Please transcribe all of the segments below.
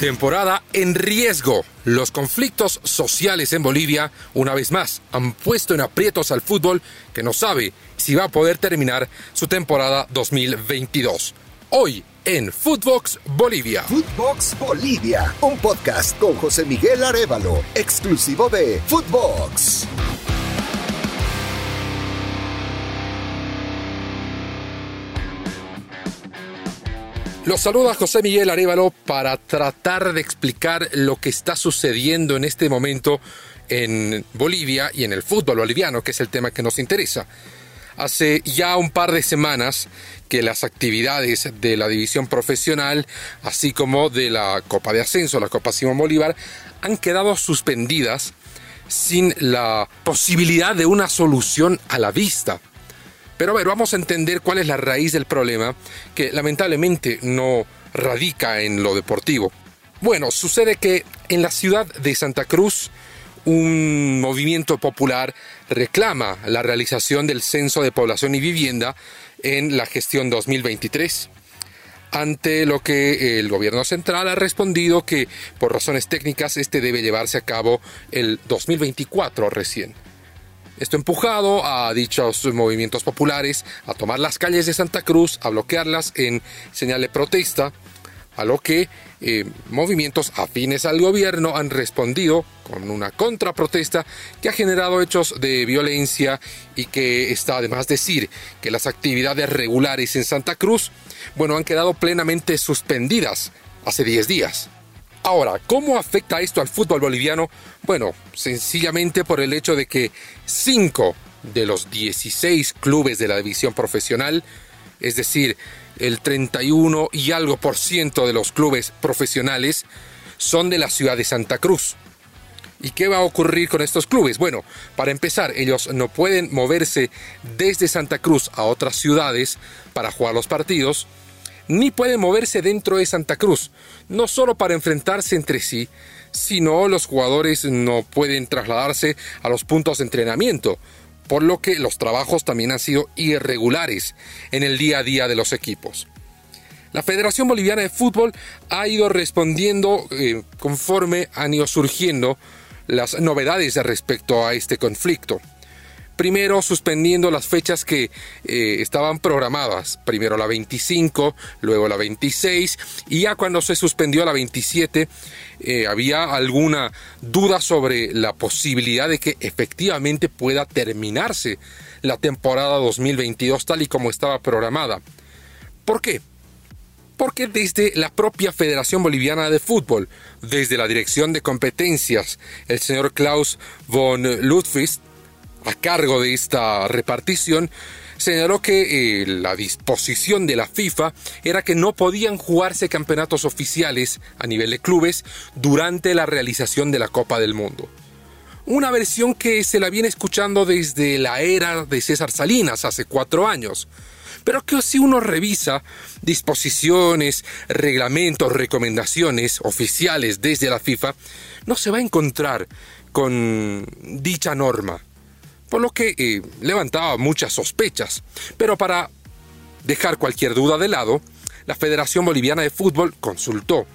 Temporada en riesgo. Los conflictos sociales en Bolivia, una vez más, han puesto en aprietos al fútbol que no sabe si va a poder terminar su temporada 2022. Hoy en Footbox Bolivia. Footbox Bolivia, un podcast con José Miguel Arevalo, exclusivo de Footbox. Los saluda José Miguel Arevalo para tratar de explicar lo que está sucediendo en este momento en Bolivia y en el fútbol boliviano, que es el tema que nos interesa. Hace ya un par de semanas que las actividades de la división profesional, así como de la Copa de Ascenso, la Copa Simón Bolívar, han quedado suspendidas sin la posibilidad de una solución a la vista. Pero a ver, vamos a entender cuál es la raíz del problema, que lamentablemente no radica en lo deportivo. Bueno, sucede que en la ciudad de Santa Cruz, un movimiento popular reclama la realización del Censo de Población y Vivienda en la gestión 2023 ante lo que el gobierno central ha respondido que por razones técnicas este debe llevarse a cabo el 2024 recién. Esto empujado a dichos movimientos populares a tomar las calles de Santa Cruz, a bloquearlas en señal de protesta, a lo que eh, movimientos afines al gobierno han respondido con una contraprotesta que ha generado hechos de violencia y que está además decir que las actividades regulares en Santa Cruz, bueno, han quedado plenamente suspendidas hace 10 días. Ahora, ¿cómo afecta esto al fútbol boliviano? Bueno, sencillamente por el hecho de que 5 de los 16 clubes de la división profesional, es decir, el 31 y algo por ciento de los clubes profesionales, son de la ciudad de Santa Cruz. ¿Y qué va a ocurrir con estos clubes? Bueno, para empezar, ellos no pueden moverse desde Santa Cruz a otras ciudades para jugar los partidos, ni pueden moverse dentro de Santa Cruz, no solo para enfrentarse entre sí, sino los jugadores no pueden trasladarse a los puntos de entrenamiento, por lo que los trabajos también han sido irregulares en el día a día de los equipos. La Federación Boliviana de Fútbol ha ido respondiendo eh, conforme han ido surgiendo las novedades respecto a este conflicto primero suspendiendo las fechas que eh, estaban programadas, primero la 25, luego la 26, y ya cuando se suspendió la 27, eh, había alguna duda sobre la posibilidad de que efectivamente pueda terminarse la temporada 2022 tal y como estaba programada. ¿Por qué? porque desde la propia Federación Boliviana de Fútbol, desde la Dirección de Competencias, el señor Klaus von Ludwig a cargo de esta repartición, señaló que eh, la disposición de la FIFA era que no podían jugarse campeonatos oficiales a nivel de clubes durante la realización de la Copa del Mundo. Una versión que se la viene escuchando desde la era de César Salinas hace cuatro años, pero que si uno revisa disposiciones, reglamentos, recomendaciones oficiales desde la FIFA, no se va a encontrar con dicha norma por lo que eh, levantaba muchas sospechas. Pero para dejar cualquier duda de lado, la Federación Boliviana de Fútbol consultó,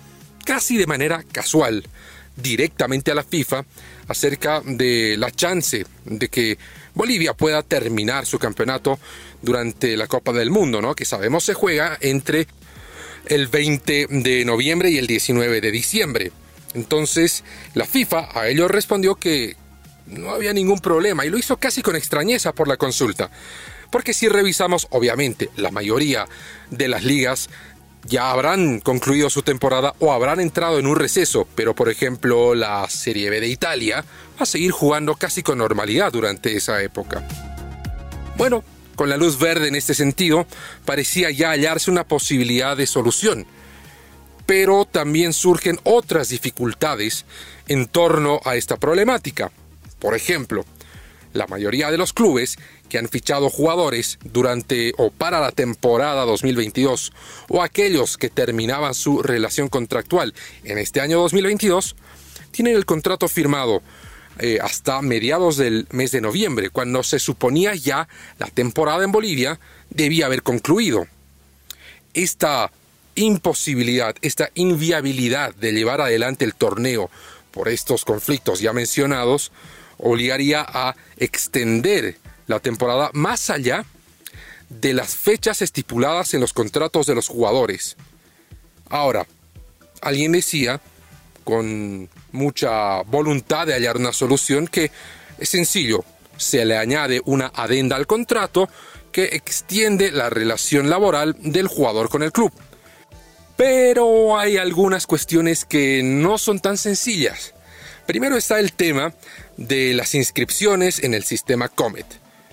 casi de manera casual, directamente a la FIFA acerca de la chance de que Bolivia pueda terminar su campeonato durante la Copa del Mundo, ¿no? que sabemos se juega entre el 20 de noviembre y el 19 de diciembre. Entonces, la FIFA a ello respondió que, no había ningún problema y lo hizo casi con extrañeza por la consulta. Porque si revisamos, obviamente, la mayoría de las ligas ya habrán concluido su temporada o habrán entrado en un receso, pero por ejemplo la Serie B de Italia va a seguir jugando casi con normalidad durante esa época. Bueno, con la luz verde en este sentido, parecía ya hallarse una posibilidad de solución. Pero también surgen otras dificultades en torno a esta problemática. Por ejemplo, la mayoría de los clubes que han fichado jugadores durante o para la temporada 2022 o aquellos que terminaban su relación contractual en este año 2022 tienen el contrato firmado eh, hasta mediados del mes de noviembre, cuando se suponía ya la temporada en Bolivia debía haber concluido. Esta imposibilidad, esta inviabilidad de llevar adelante el torneo por estos conflictos ya mencionados, obligaría a extender la temporada más allá de las fechas estipuladas en los contratos de los jugadores. Ahora, alguien decía, con mucha voluntad de hallar una solución, que es sencillo, se le añade una adenda al contrato que extiende la relación laboral del jugador con el club. Pero hay algunas cuestiones que no son tan sencillas. Primero está el tema de las inscripciones en el sistema Comet.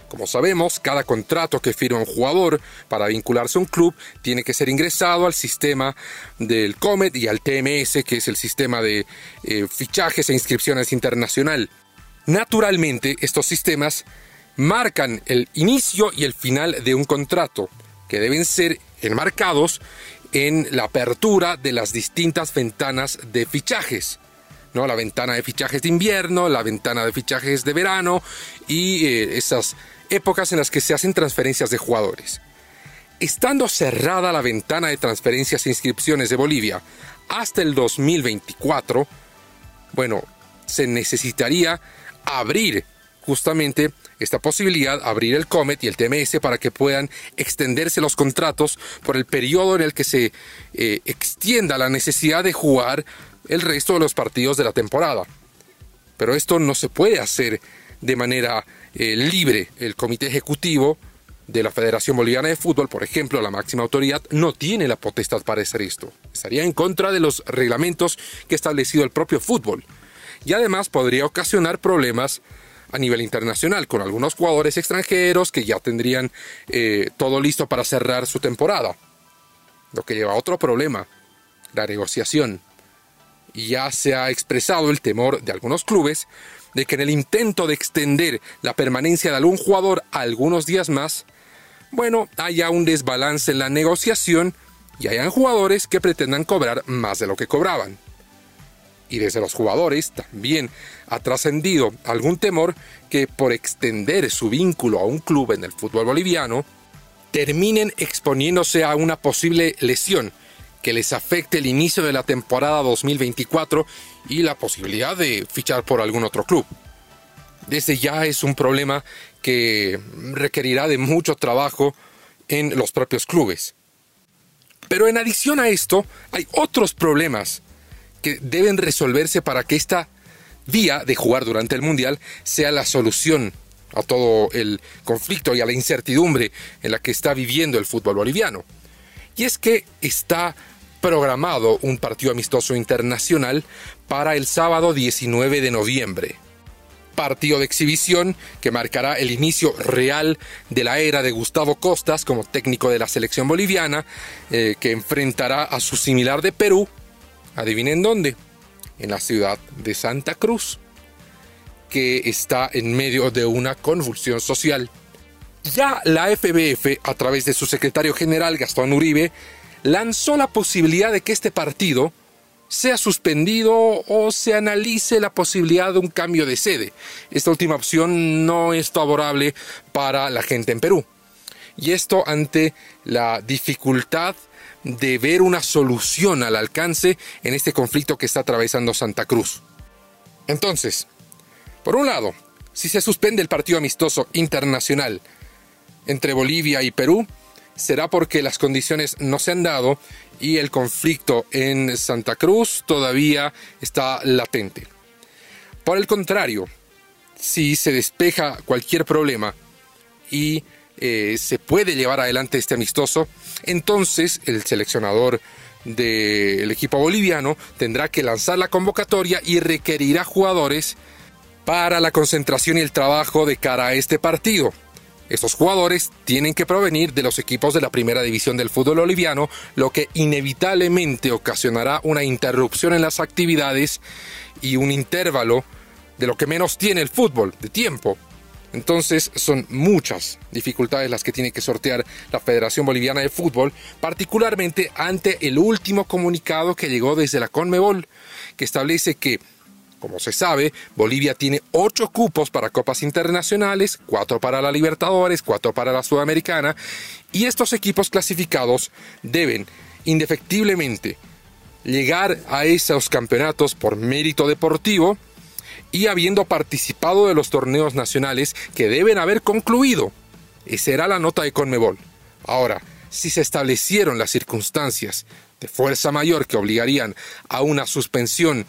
Como sabemos, cada contrato que firma un jugador para vincularse a un club tiene que ser ingresado al sistema del Comet y al TMS, que es el sistema de eh, fichajes e inscripciones internacional. Naturalmente, estos sistemas marcan el inicio y el final de un contrato, que deben ser enmarcados en la apertura de las distintas ventanas de fichajes. ¿No? La ventana de fichajes de invierno, la ventana de fichajes de verano y eh, esas épocas en las que se hacen transferencias de jugadores. Estando cerrada la ventana de transferencias e inscripciones de Bolivia hasta el 2024, bueno, se necesitaría abrir justamente esta posibilidad, abrir el COMET y el TMS para que puedan extenderse los contratos por el periodo en el que se eh, extienda la necesidad de jugar el resto de los partidos de la temporada. Pero esto no se puede hacer de manera eh, libre. El comité ejecutivo de la Federación Boliviana de Fútbol, por ejemplo, la máxima autoridad, no tiene la potestad para hacer esto. Estaría en contra de los reglamentos que ha establecido el propio fútbol. Y además podría ocasionar problemas a nivel internacional con algunos jugadores extranjeros que ya tendrían eh, todo listo para cerrar su temporada. Lo que lleva a otro problema, la negociación. Ya se ha expresado el temor de algunos clubes de que en el intento de extender la permanencia de algún jugador algunos días más, bueno, haya un desbalance en la negociación y hayan jugadores que pretendan cobrar más de lo que cobraban. Y desde los jugadores también ha trascendido algún temor que por extender su vínculo a un club en el fútbol boliviano, terminen exponiéndose a una posible lesión que les afecte el inicio de la temporada 2024 y la posibilidad de fichar por algún otro club. Desde ya es un problema que requerirá de mucho trabajo en los propios clubes. Pero en adición a esto, hay otros problemas que deben resolverse para que esta vía de jugar durante el Mundial sea la solución a todo el conflicto y a la incertidumbre en la que está viviendo el fútbol boliviano. Y es que está programado un partido amistoso internacional para el sábado 19 de noviembre. Partido de exhibición que marcará el inicio real de la era de Gustavo Costas como técnico de la selección boliviana, eh, que enfrentará a su similar de Perú, Adivinen dónde. En la ciudad de Santa Cruz, que está en medio de una convulsión social. Ya la FBF, a través de su secretario general Gastón Uribe, lanzó la posibilidad de que este partido sea suspendido o se analice la posibilidad de un cambio de sede. Esta última opción no es favorable para la gente en Perú. Y esto ante la dificultad de ver una solución al alcance en este conflicto que está atravesando Santa Cruz. Entonces, por un lado, si se suspende el partido amistoso internacional entre Bolivia y Perú, será porque las condiciones no se han dado y el conflicto en Santa Cruz todavía está latente. Por el contrario, si se despeja cualquier problema y eh, se puede llevar adelante este amistoso, entonces el seleccionador del equipo boliviano tendrá que lanzar la convocatoria y requerirá jugadores para la concentración y el trabajo de cara a este partido. Estos jugadores tienen que provenir de los equipos de la primera división del fútbol boliviano, lo que inevitablemente ocasionará una interrupción en las actividades y un intervalo de lo que menos tiene el fútbol, de tiempo, entonces son muchas dificultades las que tiene que sortear la Federación Boliviana de Fútbol, particularmente ante el último comunicado que llegó desde la Conmebol, que establece que, como se sabe, Bolivia tiene ocho cupos para copas internacionales, cuatro para la Libertadores, cuatro para la Sudamericana, y estos equipos clasificados deben indefectiblemente llegar a esos campeonatos por mérito deportivo y habiendo participado de los torneos nacionales que deben haber concluido. Esa será la nota de Conmebol. Ahora, si se establecieron las circunstancias de fuerza mayor que obligarían a una suspensión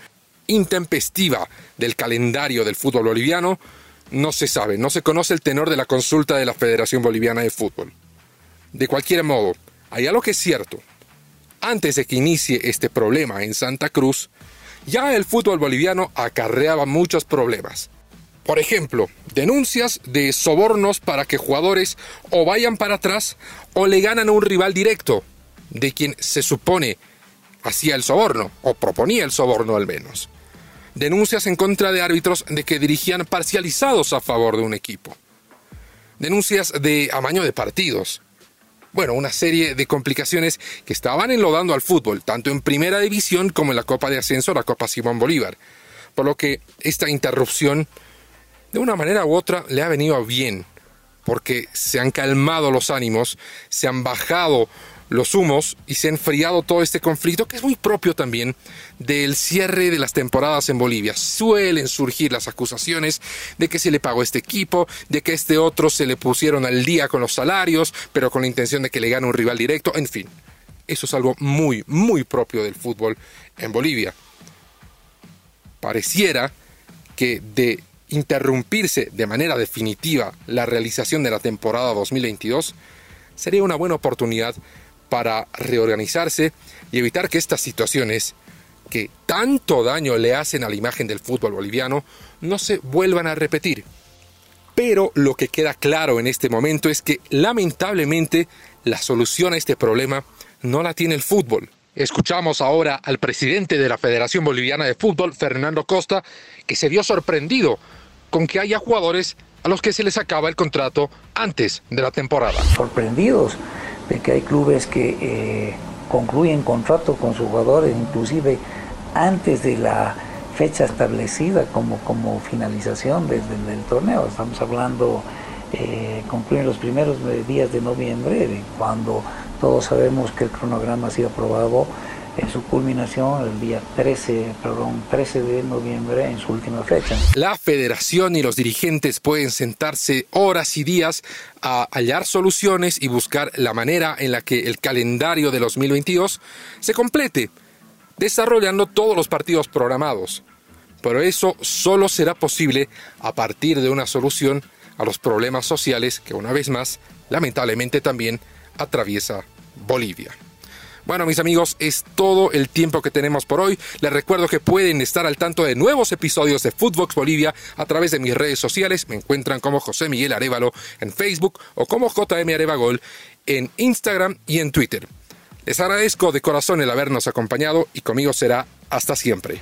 intempestiva del calendario del fútbol boliviano, no se sabe, no se conoce el tenor de la consulta de la Federación Boliviana de Fútbol. De cualquier modo, hay algo que es cierto. Antes de que inicie este problema en Santa Cruz, ya el fútbol boliviano acarreaba muchos problemas. Por ejemplo, denuncias de sobornos para que jugadores o vayan para atrás o le ganan a un rival directo, de quien se supone hacía el soborno, o proponía el soborno al menos. Denuncias en contra de árbitros de que dirigían parcializados a favor de un equipo. Denuncias de amaño de partidos. Bueno, una serie de complicaciones que estaban enlodando al fútbol, tanto en primera división como en la Copa de Ascenso, la Copa Simón Bolívar. Por lo que esta interrupción de una manera u otra le ha venido bien, porque se han calmado los ánimos, se han bajado los humos y se ha enfriado todo este conflicto que es muy propio también del cierre de las temporadas en Bolivia. Suelen surgir las acusaciones de que se le pagó este equipo, de que este otro se le pusieron al día con los salarios, pero con la intención de que le gane un rival directo, en fin. Eso es algo muy, muy propio del fútbol en Bolivia. Pareciera que de interrumpirse de manera definitiva la realización de la temporada 2022, sería una buena oportunidad para reorganizarse y evitar que estas situaciones que tanto daño le hacen a la imagen del fútbol boliviano no se vuelvan a repetir. Pero lo que queda claro en este momento es que lamentablemente la solución a este problema no la tiene el fútbol. Escuchamos ahora al presidente de la Federación Boliviana de Fútbol, Fernando Costa, que se vio sorprendido con que haya jugadores a los que se les acaba el contrato antes de la temporada. Sorprendidos de que hay clubes que eh, concluyen contrato con sus jugadores, inclusive antes de la fecha establecida como, como finalización del, torneo. Estamos hablando, eh, concluyen los primeros días de noviembre, cuando todos sabemos que el cronograma ha sido aprobado en su culminación el día 13, perdón, 13 de noviembre en su última fecha. La federación y los dirigentes pueden sentarse horas y días a hallar soluciones y buscar la manera en la que el calendario de 2022 se complete, desarrollando todos los partidos programados. Pero eso solo será posible a partir de una solución a los problemas sociales que una vez más, lamentablemente también, atraviesa Bolivia. Bueno, mis amigos, es todo el tiempo que tenemos por hoy. Les recuerdo que pueden estar al tanto de nuevos episodios de Footbox Bolivia a través de mis redes sociales. Me encuentran como José Miguel Arevalo en Facebook o como JM Arevagol en Instagram y en Twitter. Les agradezco de corazón el habernos acompañado y conmigo será hasta siempre.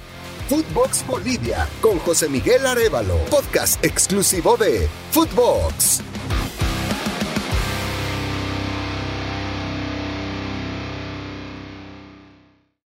Footbox Bolivia con José Miguel Arevalo, podcast exclusivo de Footbox.